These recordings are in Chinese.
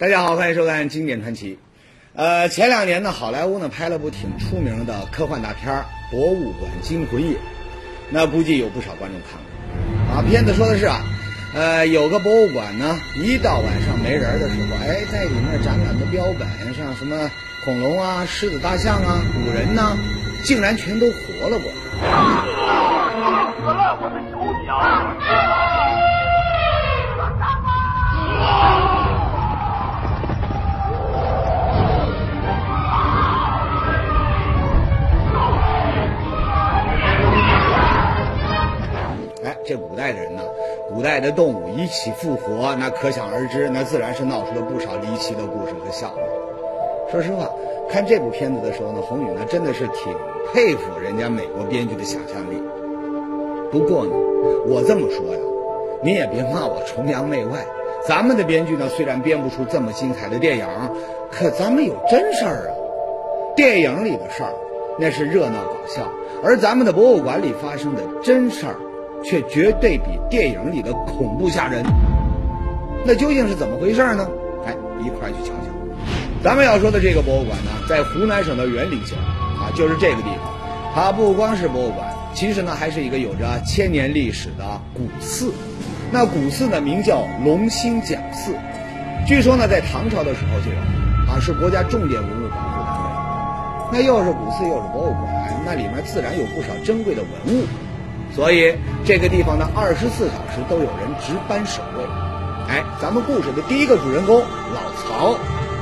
大家好，欢迎收看《经典传奇》。呃，前两年呢，好莱坞呢拍了部挺出名的科幻大片《博物馆惊魂夜》，那估计有不少观众看过。啊，片子说的是啊，呃，有个博物馆呢，一到晚上没人的时候，哎，在里面展览的标本，像什么恐龙啊、狮子、大象啊、古人呐，竟然全都活了过来。死了，我的手脚！这古代的人呢，古代的动物一起复活，那可想而知，那自然是闹出了不少离奇的故事和笑话。说实话，看这部片子的时候呢，宏宇呢真的是挺佩服人家美国编剧的想象力。不过呢，我这么说呀，您也别骂我崇洋媚外。咱们的编剧呢，虽然编不出这么精彩的电影，可咱们有真事儿啊。电影里的事儿那是热闹搞笑，而咱们的博物馆里发生的真事儿，却绝对比电影里的恐怖吓人。那究竟是怎么回事呢？哎，一块儿去瞧瞧。咱们要说的这个博物馆呢，在湖南省的沅陵县，啊，就是这个地方。它不光是博物馆，其实呢，还是一个有着千年历史的古寺。那古寺呢，名叫龙兴讲寺，据说呢，在唐朝的时候就有，啊，是国家重点文物保护单位。那又是古寺又是博物馆，那里面自然有不少珍贵的文物，所以这个地方呢，二十四小时都有人值班守卫。哎，咱们故事的第一个主人公老曹，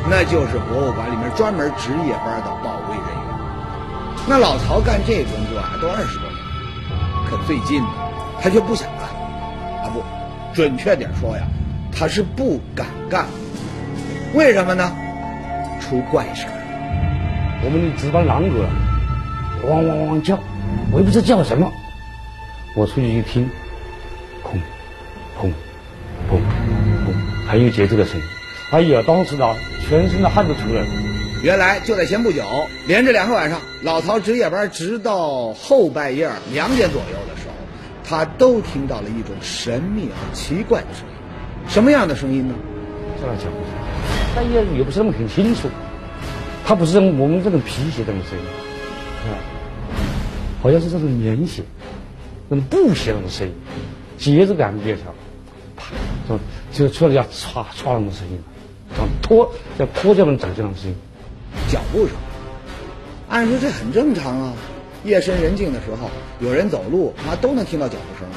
那就是博物馆里面专门值夜班的保卫人员。那老曹干这工作啊，都二十多年了，可最近呢，他却不想干，啊不，准确点说呀，他是不敢干。为什么呢？出怪事儿。我们的值班狼狗，汪汪汪叫，我也不知道叫什么。我出去一听，砰，砰，砰，砰，很有节奏的声音。哎呀，当时呢，全身的汗都出来了。原来就在前不久，连着两个晚上，老曹值夜班，直到后半夜两点左右的时候，他都听到了一种神秘而奇怪的声音。什么样的声音呢？这样讲，但也也不是那么很清楚。它不是我们这种皮鞋这种声音，啊，好像是这种棉鞋、那种布鞋那种声音，节奏感比较强，啪，就就出来要唰唰那种声音，像拖要拖这么走这种声音，脚步声。按说这很正常啊，夜深人静的时候，有人走路啊都能听到脚步声。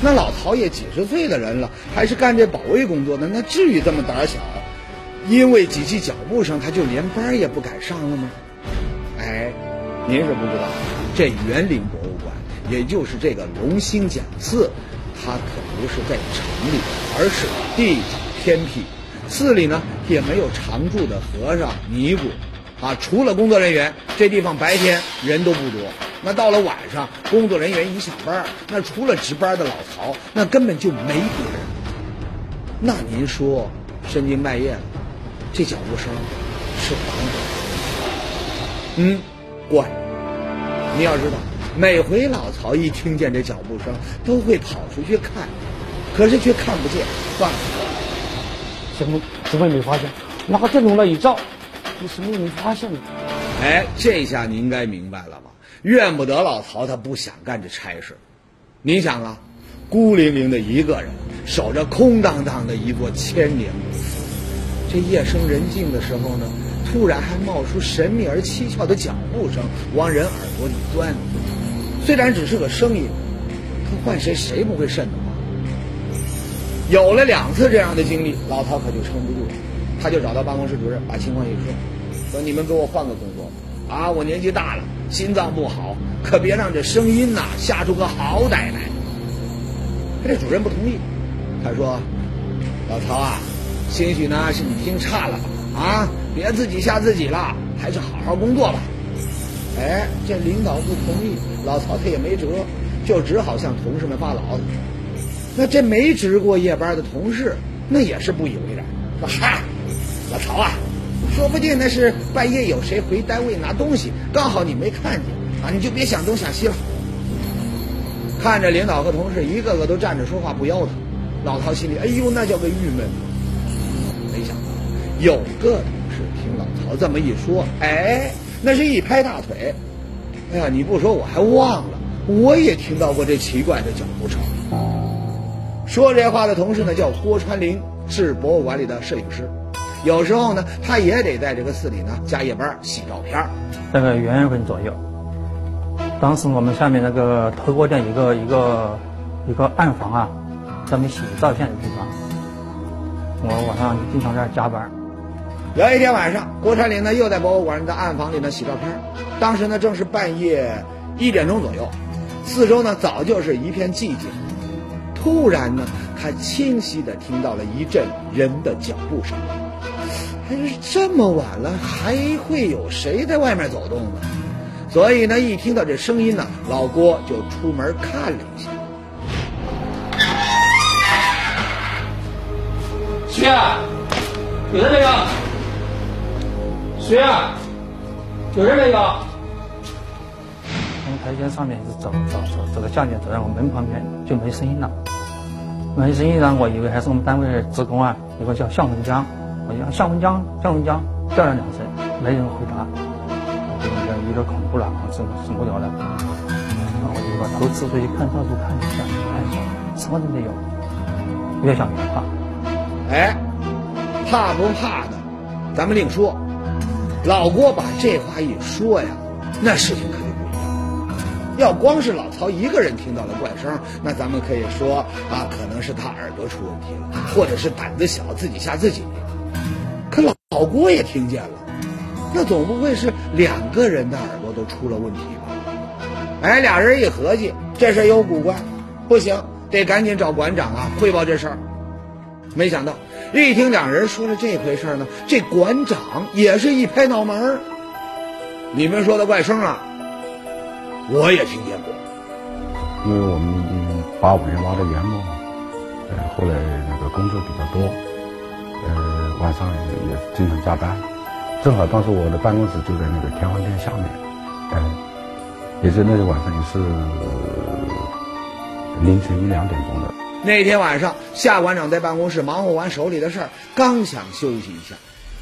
那老曹也几十岁的人了，还是干这保卫工作的，那至于这么胆小？因为几起脚步声，他就连班也不敢上了吗？哎，您是不知道，这园林，也就是这个龙兴讲寺，它可不是在城里，而是地处偏僻，寺里呢也没有常住的和尚尼姑，啊，除了工作人员，这地方白天人都不多，那到了晚上，工作人员一下班，那除了值班的老曹，那根本就没别人。那您说，深更半夜了？这脚步声是哪里？嗯，怪。你要知道，每回老曹一听见这脚步声，都会跑出去看，可是却看不见。算了，什么什么也没发现，拿电筒来一照，你什么也没发现呢。哎，这下你应该明白了吧？怨不得老曹他不想干这差事。你想啊，孤零零的一个人，守着空荡荡的一座千年古寺。这夜深人静的时候呢，突然还冒出神秘而蹊跷的脚步声，往人耳朵里钻。虽然只是个声音，可换谁谁不会瘆得慌？有了两次这样的经历，老曹可就撑不住了，他就找到办公室主任，把情况一说，说：“你们给我换个工作啊！我年纪大了，心脏不好，可别让这声音呐吓出个好歹来。”可这主任不同意，他说：“老曹啊。”兴许呢是你听差了吧？啊，别自己吓自己了，还是好好工作吧。哎，这领导不同意，老曹他也没辙，就只好向同事们发牢骚。那这没值过夜班的同事，那也是不以为然，说：“嗨，老曹啊，说不定那是半夜有谁回单位拿东西，刚好你没看见啊，你就别想东想西了。”看着领导和同事一个个都站着说话不腰疼，老曹心里哎呦那叫个郁闷。没想到有个同事听老曹这么一说，哎，那是一拍大腿，哎呀，你不说我还忘了，我也听到过这奇怪的脚步声。说这话的同事呢叫郭川林，是博物馆里的摄影师，有时候呢他也得在这个寺里呢加夜班洗照片。大概元月份左右，当时我们下面那个头锅店一个一个一个暗房啊，专门洗照片的地方，我晚上经常在加班。有一天晚上，郭川林呢又在博物馆的暗房里呢洗照片，当时呢正是半夜一点钟左右，四周呢早就是一片寂静。突然呢，他清晰地听到了一阵人的脚步声。还是这么晚了，还会有谁在外面走动呢？所以呢，一听到这声音呢，老郭就出门看了一下。谁啊？有人没有？谁啊？有人没有？从台阶上面一直走走走，走到下面，走到我门旁边就没声音了。没声音了，我以为还是我们单位的职工啊，有个叫向文江，我叫向文江，向文江叫了两声，没人回答，我就有点恐怖了，我受受不了了。然后我就把头支出去看，到处看一下，看一下，什么都没有，越想越怕。哎，怕不怕的，咱们另说。老郭把这话一说呀，那事情可就不一样。要光是老曹一个人听到了怪声，那咱们可以说啊，可能是他耳朵出问题了，或者是胆子小，自己吓自己。可老老郭也听见了，那总不会是两个人的耳朵都出了问题吧？哎，俩人一合计，这事有古怪，不行，得赶紧找馆长啊汇报这事儿。没想到，一听两人说了这回事呢，这馆长也是一拍脑门儿。你们说的怪声啊，我也听见过。因为我们已经把五年挖的圆梦，呃，后来那个工作比较多，呃，晚上也经常加班，正好当时我的办公室就在那个天皇殿下面，呃，也是那个晚上也是凌晨一两点钟的。那天晚上，夏馆长在办公室忙活完手里的事儿，刚想休息一下，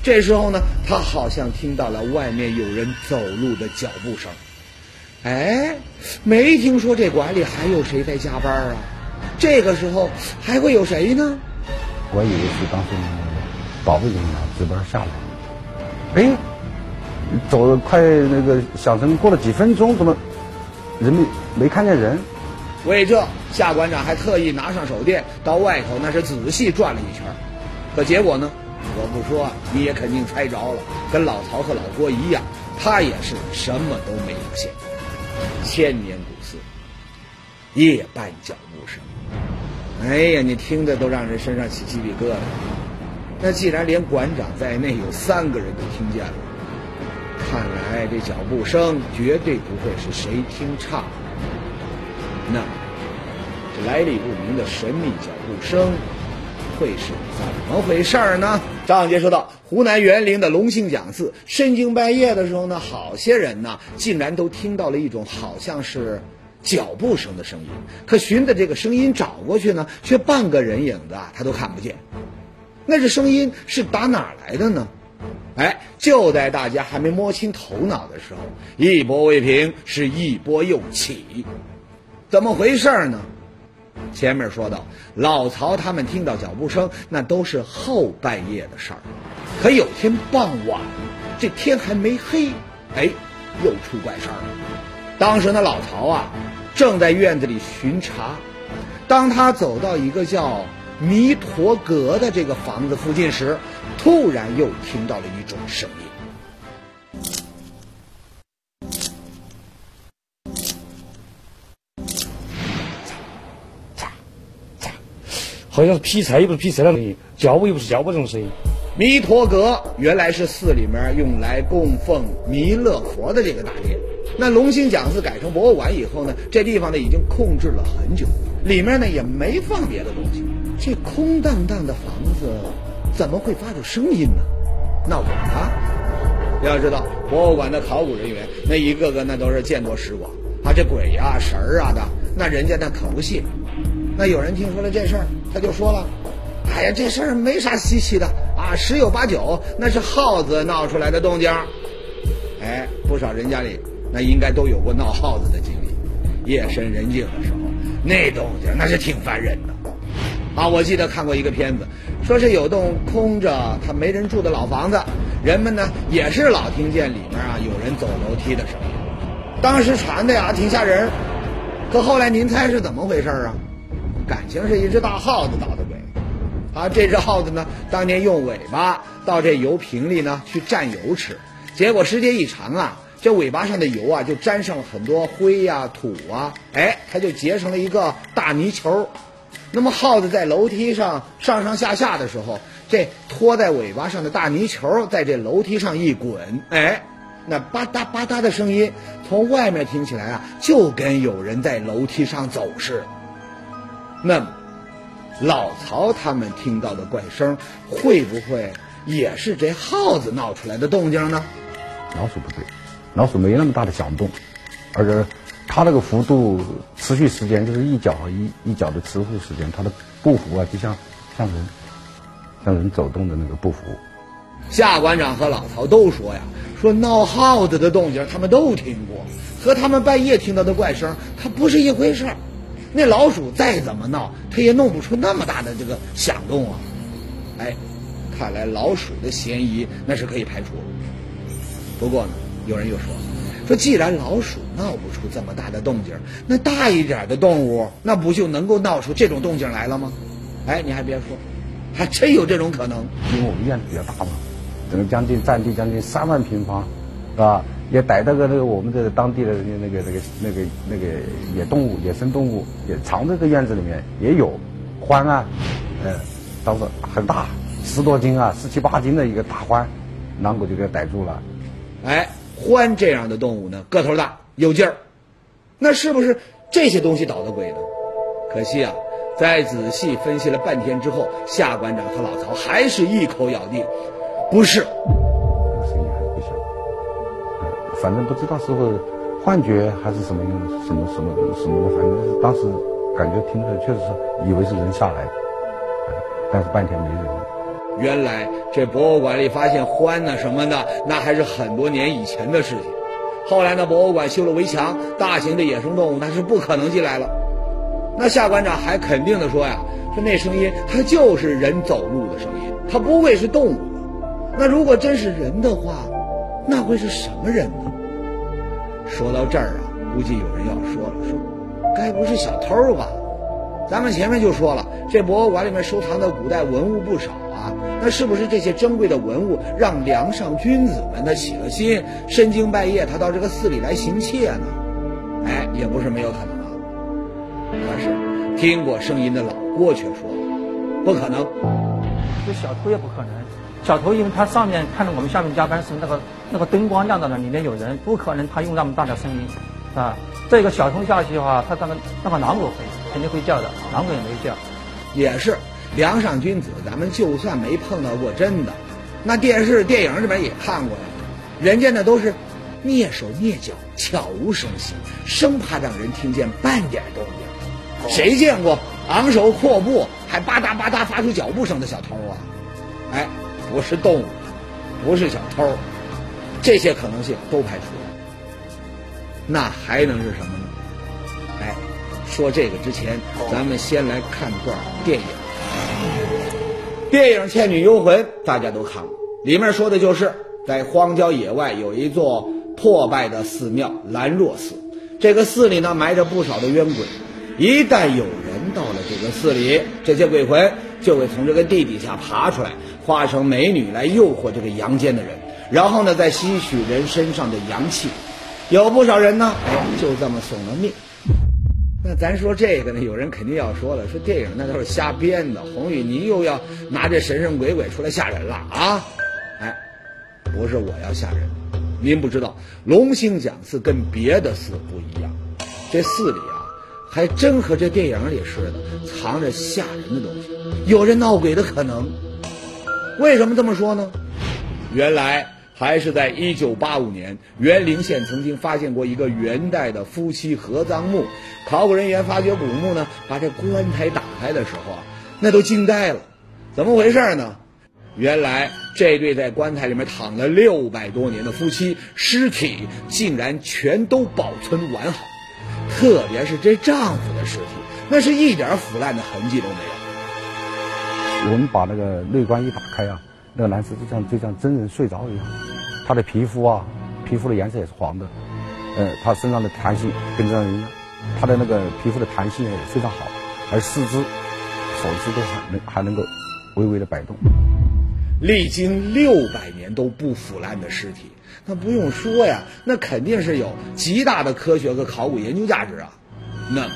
这时候呢，他好像听到了外面有人走路的脚步声。哎，没听说这馆里还有谁在加班啊？这个时候还会有谁呢？我以为是当时保卫人员值班下来，哎，走了快那个响声过了几分钟，怎么人没没看见人？为这，夏馆长还特意拿上手电到外头那是仔细转了一圈，可结果呢，我不说你也肯定猜着了，跟老曹和老郭一样，他也是什么都没发现。千年古寺，夜半脚步声，哎呀，你听着都让人身上起鸡皮疙瘩。那既然连馆长在内有三个人都听见了，看来这脚步声绝对不会是谁听差。那，这来历不明的神秘脚步声会是怎么回事儿呢？上节说到，湖南沅陵的龙兴讲寺，深更半夜的时候呢，好些人呢，竟然都听到了一种好像是脚步声的声音。可寻的这个声音找过去呢，却半个人影子啊，他都看不见。那这声音是打哪儿来的呢？哎，就在大家还没摸清头脑的时候，一波未平，是一波又起。怎么回事呢？前面说到，老曹他们听到脚步声，那都是后半夜的事儿。可有天傍晚，这天还没黑，哎，又出怪事儿了。当时那老曹啊，正在院子里巡查，当他走到一个叫弥陀阁的这个房子附近时，突然又听到了一种声音。好像是劈柴又不是劈柴的声音，脚步又不是脚步这种声音。弥陀阁原来是寺里面用来供奉弥勒佛的这个大殿。那龙兴讲寺改成博物馆以后呢，这地方呢已经空置了很久，里面呢也没放别的东西。这空荡荡的房子怎么会发出声音呢？闹鬼啊！要知道，博物馆的考古人员那一个个那都是见多识广啊，这鬼呀神儿啊的，那人家那可不信。那有人听说了这事儿，他就说了：“哎呀，这事儿没啥稀奇的啊，十有八九那是耗子闹出来的动静。哎，不少人家里那应该都有过闹耗子的经历。夜深人静的时候，那动静那是挺烦人的。啊，我记得看过一个片子，说是有栋空着他没人住的老房子，人们呢也是老听见里面啊有人走楼梯的声音，当时传的呀挺吓人。可后来您猜是怎么回事啊？感情是一只大耗子捣的鬼。啊，这只耗子呢，当年用尾巴到这油瓶里呢去蘸油吃，结果时间一长啊，这尾巴上的油啊就沾上了很多灰呀、土啊，哎，它就结成了一个大泥球。那么耗子在楼梯上上上下下的时候，这拖在尾巴上的大泥球在这楼梯上一滚，哎，那吧嗒吧嗒的声音从外面听起来啊，就跟有人在楼梯上走似的。那么。老曹他们听到的怪声，会不会也是这耗子闹出来的动静呢？老鼠不对，老鼠没那么大的响动，而且它那个幅度持续时间就是一脚一一脚的持续时间，它的步幅啊就像像人像人走动的那个步幅。夏馆长和老曹都说呀，说闹耗子的动静他们都听过，和他们半夜听到的怪声它不是一回事儿。那老鼠再怎么闹，它也弄不出那么大的这个响动啊！哎，看来老鼠的嫌疑那是可以排除。不过呢，有人又说，说既然老鼠闹不出这么大的动静，那大一点的动物那不就能够闹出这种动静来了吗？哎，你还别说，还真有这种可能。因为我们院子比较大嘛，整个将近占地将近三万平方，是吧？也逮到个那个我们这当地的那个那个那个那个野动物、野生动物，也藏在这院子里面，也有獾啊，呃，当时很大，十多斤啊，十七八斤的一个大獾，狼狗就给逮住了。哎，獾这样的动物呢，个头大，有劲儿，那是不是这些东西捣的鬼呢？可惜啊，在仔细分析了半天之后，夏馆长和老曹还是一口咬定，不是。反正不知道是不是幻觉还是什么什么什么什么的，反正当时感觉听着确实是以为是人下来的，但是半天没人。原来这博物馆里发现獾呐什么的，那还是很多年以前的事情。后来呢，博物馆修了围墙，大型的野生动物那是不可能进来了。那夏馆长还肯定的说呀，说那声音它就是人走路的声音，它不会是动物。那如果真是人的话，那会是什么人呢？说到这儿啊，估计有人要说了，说该不是小偷吧？咱们前面就说了，这博物馆里面收藏的古代文物不少啊，那是不是这些珍贵的文物让梁上君子们他起了心，深更半夜他到这个寺里来行窃呢？哎，也不是没有可能啊。可是听过声音的老郭却说，不可能，这小偷也不可能。小偷因为他上面看着我们下面加班是那个那个灯光亮着呢，里面有人，不可能他用那么大的声音，啊，这个小偷下去的话，他那个那个狼狗会肯定会叫的，狼狗也没叫。也是，梁上君子，咱们就算没碰到过真的，那电视电影里边也看过呀，人家那都是蹑手蹑脚，悄无声息，生怕让人听见半点动静。谁见过昂首阔步还吧嗒吧嗒发出脚步声的小偷啊？哎。不是动物，不是小偷，这些可能性都排除了。那还能是什么呢？哎，说这个之前，咱们先来看段电影。电影《倩女幽魂》大家都看过，里面说的就是在荒郊野外有一座破败的寺庙兰若寺，这个寺里呢埋着不少的冤鬼，一旦有人到了这个寺里，这些鬼魂就会从这个地底下爬出来。化成美女来诱惑这个阳间的人，然后呢再吸取人身上的阳气，有不少人呢，哎，就这么送了命。那咱说这个呢，有人肯定要说了，说电影那都是瞎编的，红宇您又要拿这神神鬼鬼出来吓人了啊？哎，不是我要吓人，您不知道龙兴讲寺跟别的寺不一样，这寺里啊，还真和这电影里似的，藏着吓人的东西，有人闹鬼的可能。为什么这么说呢？原来还是在一九八五年，沅陵县曾经发现过一个元代的夫妻合葬墓。考古人员发掘古墓呢，把这棺材打开的时候啊，那都惊呆了。怎么回事呢？原来这对在棺材里面躺了六百多年的夫妻，尸体竟然全都保存完好，特别是这丈夫的尸体，那是一点腐烂的痕迹都没有。我们把那个内棺一打开啊，那个男士就像就像真人睡着一样，他的皮肤啊，皮肤的颜色也是黄的，呃，他身上的弹性跟这样一样，他的那个皮肤的弹性也非常好，而四肢、手指都还能还能够微微的摆动。历经六百年都不腐烂的尸体，那不用说呀，那肯定是有极大的科学和考古研究价值啊。那，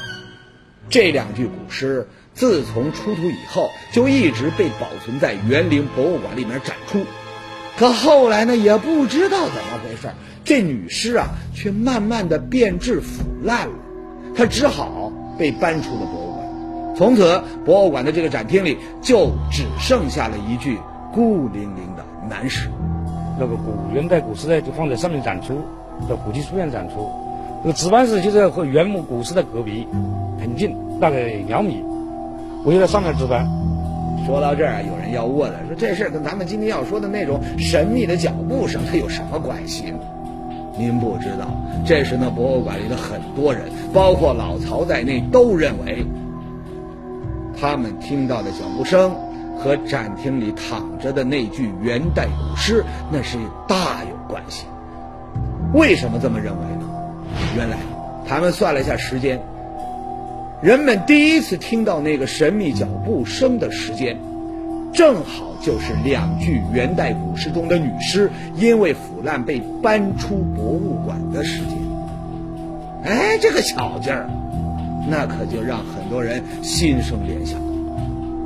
这两具古尸自从出土以后，就一直被保存在园林博物馆里面展出。可后来呢，也不知道怎么回事，这女尸啊，却慢慢的变质腐烂了，她只好被搬出了博物馆。从此，博物馆的这个展厅里就只剩下了一具。孤零零的男尸，那个古元代古尸呢，就放在上面展出，在古籍书院展出。这个值班室就在和原木古尸的隔壁，很近，大概两米。我就在上面值班。说到这儿，有人要问了，说这事跟咱们今天要说的那种神秘的脚步声，它有什么关系？您不知道，这时呢，博物馆里的很多人，包括老曹在内，都认为他们听到的脚步声。和展厅里躺着的那具元代古尸，那是大有关系。为什么这么认为呢？原来，他们算了一下时间，人们第一次听到那个神秘脚步声的时间，正好就是两具元代古尸中的女尸因为腐烂被搬出博物馆的时间。哎，这个巧劲儿，那可就让很多人心生联想。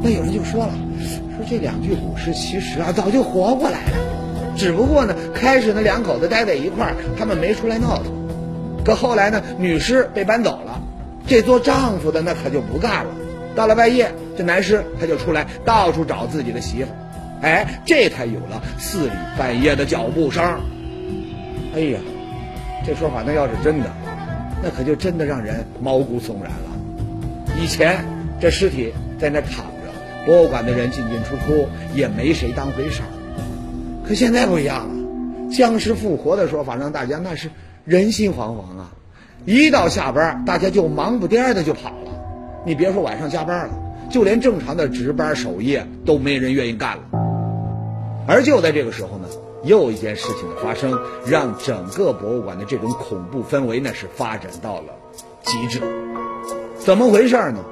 那有人就说了，说这两具古尸其实啊早就活过来了，只不过呢开始那两口子待在一块儿，他们没出来闹腾。可后来呢女尸被搬走了，这做丈夫的那可就不干了。到了半夜，这男尸他就出来到处找自己的媳妇，哎，这才有了寺里半夜的脚步声。哎呀，这说法那要是真的，那可就真的让人毛骨悚然了。以前这尸体在那躺着。博物馆的人进进出出也没谁当回事儿，可现在不一样了，僵尸复活的说法让大家那是人心惶惶啊！一到下班，大家就忙不颠的就跑了。你别说晚上加班了，就连正常的值班守夜都没人愿意干了。而就在这个时候呢，又一件事情的发生，让整个博物馆的这种恐怖氛围那是发展到了极致。怎么回事呢？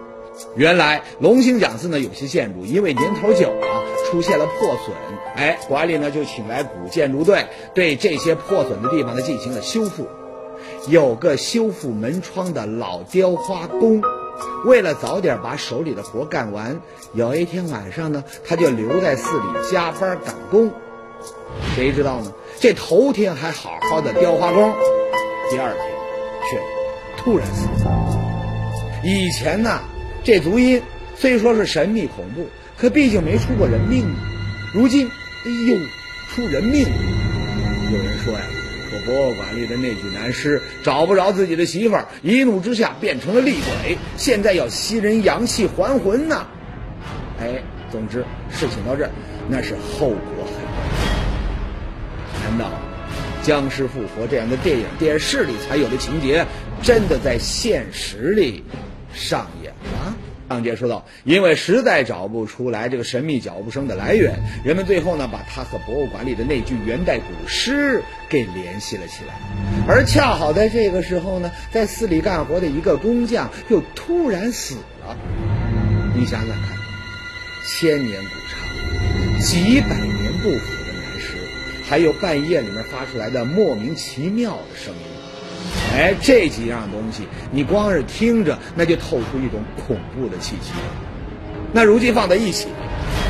原来龙兴讲寺呢，有些建筑因为年头久了，出现了破损，哎，管理呢就请来古建筑队，对这些破损的地方呢进行了修复。有个修复门窗的老雕花工，为了早点把手里的活干完，有一天晚上呢，他就留在寺里加班赶工。谁知道呢？这头天还好好的雕花工，第二天却突然死了。以前呢？这足音虽说是神秘恐怖，可毕竟没出过人命。如今，哎呦，出人命了！有人说呀，博物馆里的那具男尸找不着自己的媳妇儿，一怒之下变成了厉鬼，现在要吸人阳气还魂呢。哎，总之事情到这儿，那是后果很严。难道僵尸复活这样的电影电视里才有的情节，真的在现实里上演了？上节说到，因为实在找不出来这个神秘脚步声的来源，人们最后呢把它和博物馆里的那句元代古诗给联系了起来。而恰好在这个时候呢，在寺里干活的一个工匠又突然死了。你想想看，千年古刹，几百年不腐的男尸，还有半夜里面发出来的莫名其妙的声音。哎，这几样东西，你光是听着，那就透出一种恐怖的气息。那如今放在一起，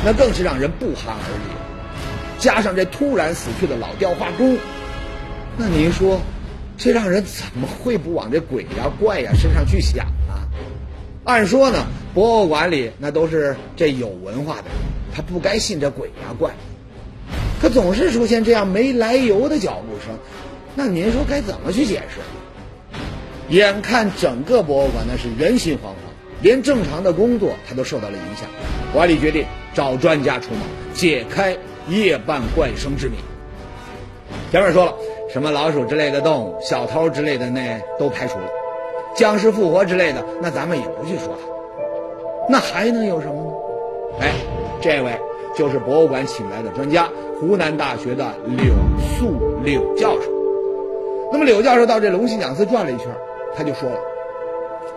那更是让人不寒而栗。加上这突然死去的老雕花工，那您说，这让人怎么会不往这鬼呀怪呀身上去想啊？按说呢，博物馆里那都是这有文化的人，他不该信这鬼呀怪。可总是出现这样没来由的脚步声，那您说该怎么去解释？眼看整个博物馆那是人心惶惶，连正常的工作它都受到了影响。管理决定找专家出马，解开夜半怪声之谜。前面说了，什么老鼠之类的动物、小偷之类的那都排除了，僵尸复活之类的，那咱们也不去说它。那还能有什么呢？哎，这位就是博物馆请来的专家，湖南大学的柳素柳教授。那么柳教授到这龙兴讲寺转了一圈，他就说了，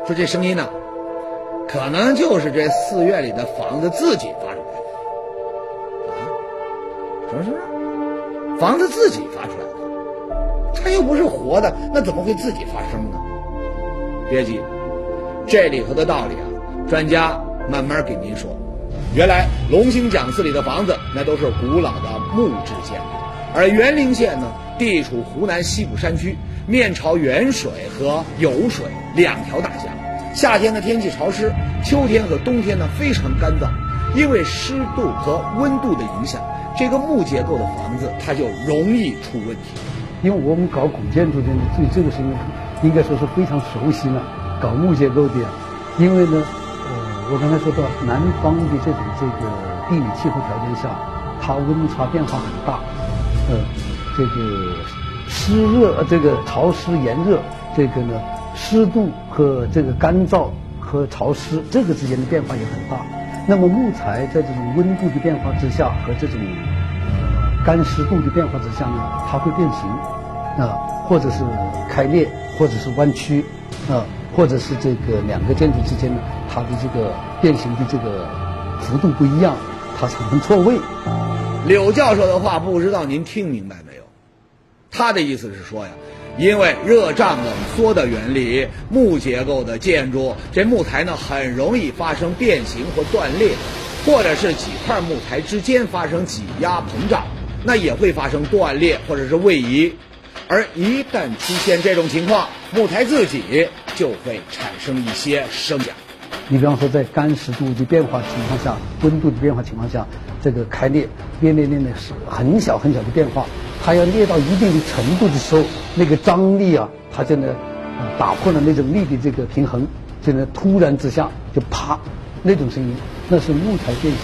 说这声音呢，可能就是这寺院里的房子自己发出来的。啊？什么什么？房子自己发出来的？它又不是活的，那怎么会自己发声呢？别急，这里头的道理啊，专家慢慢给您说。原来龙兴讲寺里的房子，那都是古老的木质建筑，而园林县呢，地处湖南西部山区，面朝沅水和酉水两条大江。夏天的天气潮湿，秋天和冬天呢非常干燥。因为湿度和温度的影响，这个木结构的房子它就容易出问题。因为我们搞古建筑的呢，对这个事情应该说是非常熟悉了。搞木结构的，因为呢。呃我刚才说到南方的这种这个地理气候条件下，它温差变化很大，呃，这个湿热、这个潮湿、炎热，这个呢湿度和这个干燥和潮湿这个之间的变化也很大。那么木材在这种温度的变化之下和这种干湿度的变化之下呢，它会变形，啊，或者是开裂，或者是弯曲，啊。或者是这个两个建筑之间呢，它的这个变形的这个幅度不一样，它产生错位。柳教授的话不知道您听明白没有？他的意思是说呀，因为热胀冷缩的原理，木结构的建筑，这木材呢很容易发生变形或断裂，或者是几块木材之间发生挤压膨胀，那也会发生断裂或者是位移。而一旦出现这种情况，木材自己就会产生一些声响。你比方说，在干湿度的变化情况下，温度的变化情况下，这个开裂、裂裂裂的是很小很小的变化。它要裂到一定的程度的时候，那个张力啊，它就呢打破了那种力的这个平衡，就呢突然之下就啪那种声音，那是木材变形的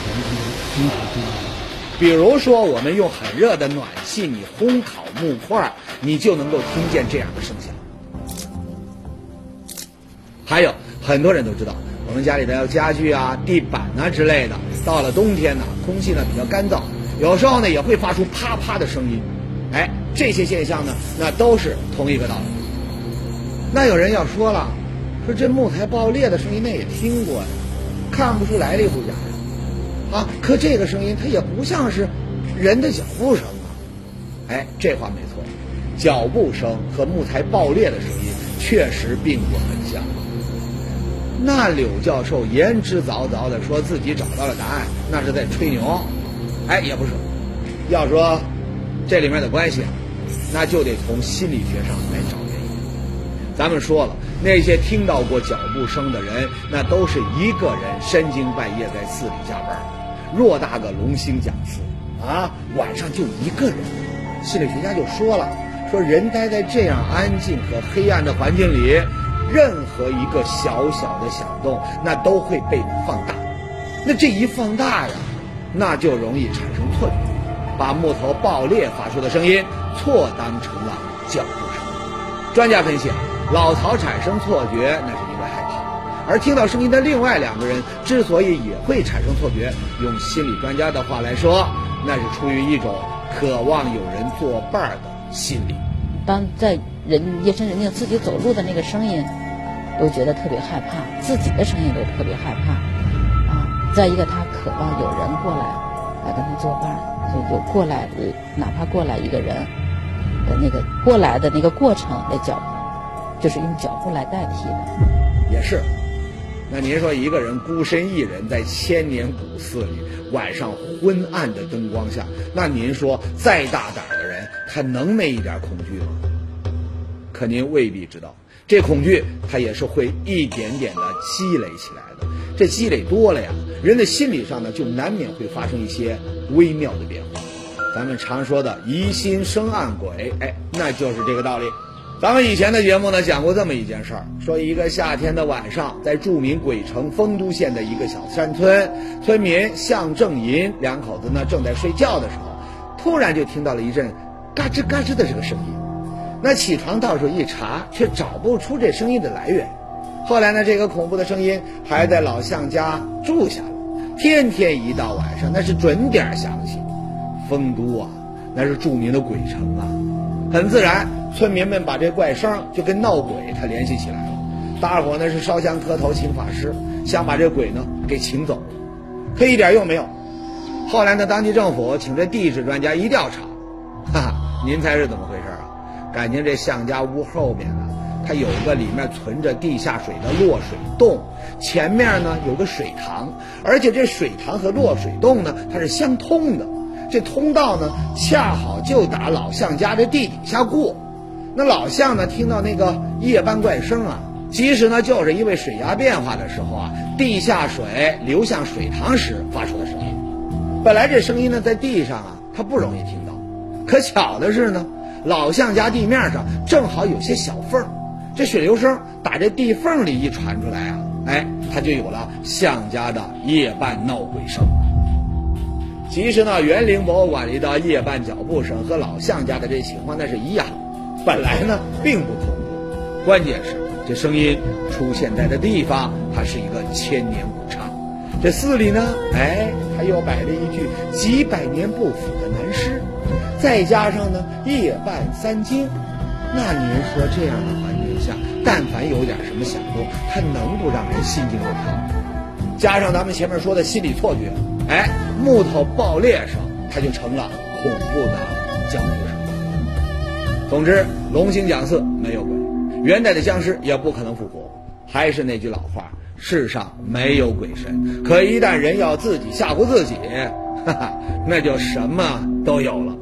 经常声音。比如说，我们用很热的暖气，你烘烤木块，你就能够听见这样的声响。还有很多人都知道，我们家里的家具啊、地板啊之类的，到了冬天呢，空气呢比较干燥，有时候呢也会发出啪啪的声音。哎，这些现象呢，那都是同一个道理。那有人要说了，说这木材爆裂的声音，那也听过呀，看不出来历不假呀。啊，可这个声音它也不像是人的脚步声啊！哎，这话没错，脚步声和木材爆裂的声音确实并不很像。那柳教授言之凿凿的说自己找到了答案，那是在吹牛。哎，也不是，要说这里面的关系，那就得从心理学上来找原因。咱们说了，那些听到过脚步声的人，那都是一个人深更半夜在寺里加班。偌大个龙兴讲寺啊，晚上就一个人。心理学家就说了，说人待在这样安静和黑暗的环境里，任何一个小小的响动，那都会被放大。那这一放大呀，那就容易产生错觉，把木头爆裂发出的声音错当成了脚步声。专家分析，老曹产生错觉，那是因为害怕。而听到声音的另外两个人之所以也会产生错觉，用心理专家的话来说，那是出于一种渴望有人作伴的心理。当在人夜深人静自己走路的那个声音，都觉得特别害怕，自己的声音都特别害怕。啊，再一个他渴望有人过来来跟他作伴，就有过来，哪怕过来一个人的那个过来的那个过程的脚步，就是用脚步来代替的。也是。那您说一个人孤身一人在千年古寺里，晚上昏暗的灯光下，那您说再大胆的人，他能没一点恐惧吗？可您未必知道，这恐惧它也是会一点点的积累起来的。这积累多了呀，人的心理上呢，就难免会发生一些微妙的变化。咱们常说的疑心生暗鬼，哎，那就是这个道理。咱们以前的节目呢讲过这么一件事儿，说一个夏天的晚上，在著名鬼城丰都县的一个小山村，村民向正银两口子呢正在睡觉的时候，突然就听到了一阵嘎吱嘎吱的这个声音。那起床到处一查，却找不出这声音的来源。后来呢，这个恐怖的声音还在老向家住下了，天天一到晚上，那是准点响起。丰都啊，那是著名的鬼城啊，很自然。村民们把这怪声就跟闹鬼他联系起来了，大伙呢是烧香磕头请法师，想把这鬼呢给请走，可一点用没有。后来呢，当地政府请这地质专家一调查，哈哈，您猜是怎么回事？感情这向家屋后面啊，它有个里面存着地下水的落水洞，前面呢有个水塘，而且这水塘和落水洞呢它是相通的，这通道呢恰好就打老向家的地底下过。那老向呢？听到那个夜半怪声啊，其实呢就是因为水压变化的时候啊，地下水流向水塘时发出的声音。本来这声音呢在地上啊，它不容易听到，可巧的是呢，老向家地面上正好有些小缝，这水流声打这地缝里一传出来啊，哎，它就有了向家的夜半闹鬼声。其实呢，园林博物馆里的夜半脚步声和老向家的这情况那是一样。本来呢并不恐怖，关键是这声音出现在的地方，它是一个千年古刹。这寺里呢，哎，还又摆了一句几百年不腐的南诗，再加上呢夜半三更，那您说这样的环境下，但凡有点什么响动，它能不让人心惊肉跳？加上咱们前面说的心理错觉，哎，木头爆裂声，它就成了恐怖的脚步声。总之，龙兴讲寺没有鬼，元代的僵尸也不可能复活。还是那句老话，世上没有鬼神，可一旦人要自己吓唬自己，哈哈，那就什么都有了。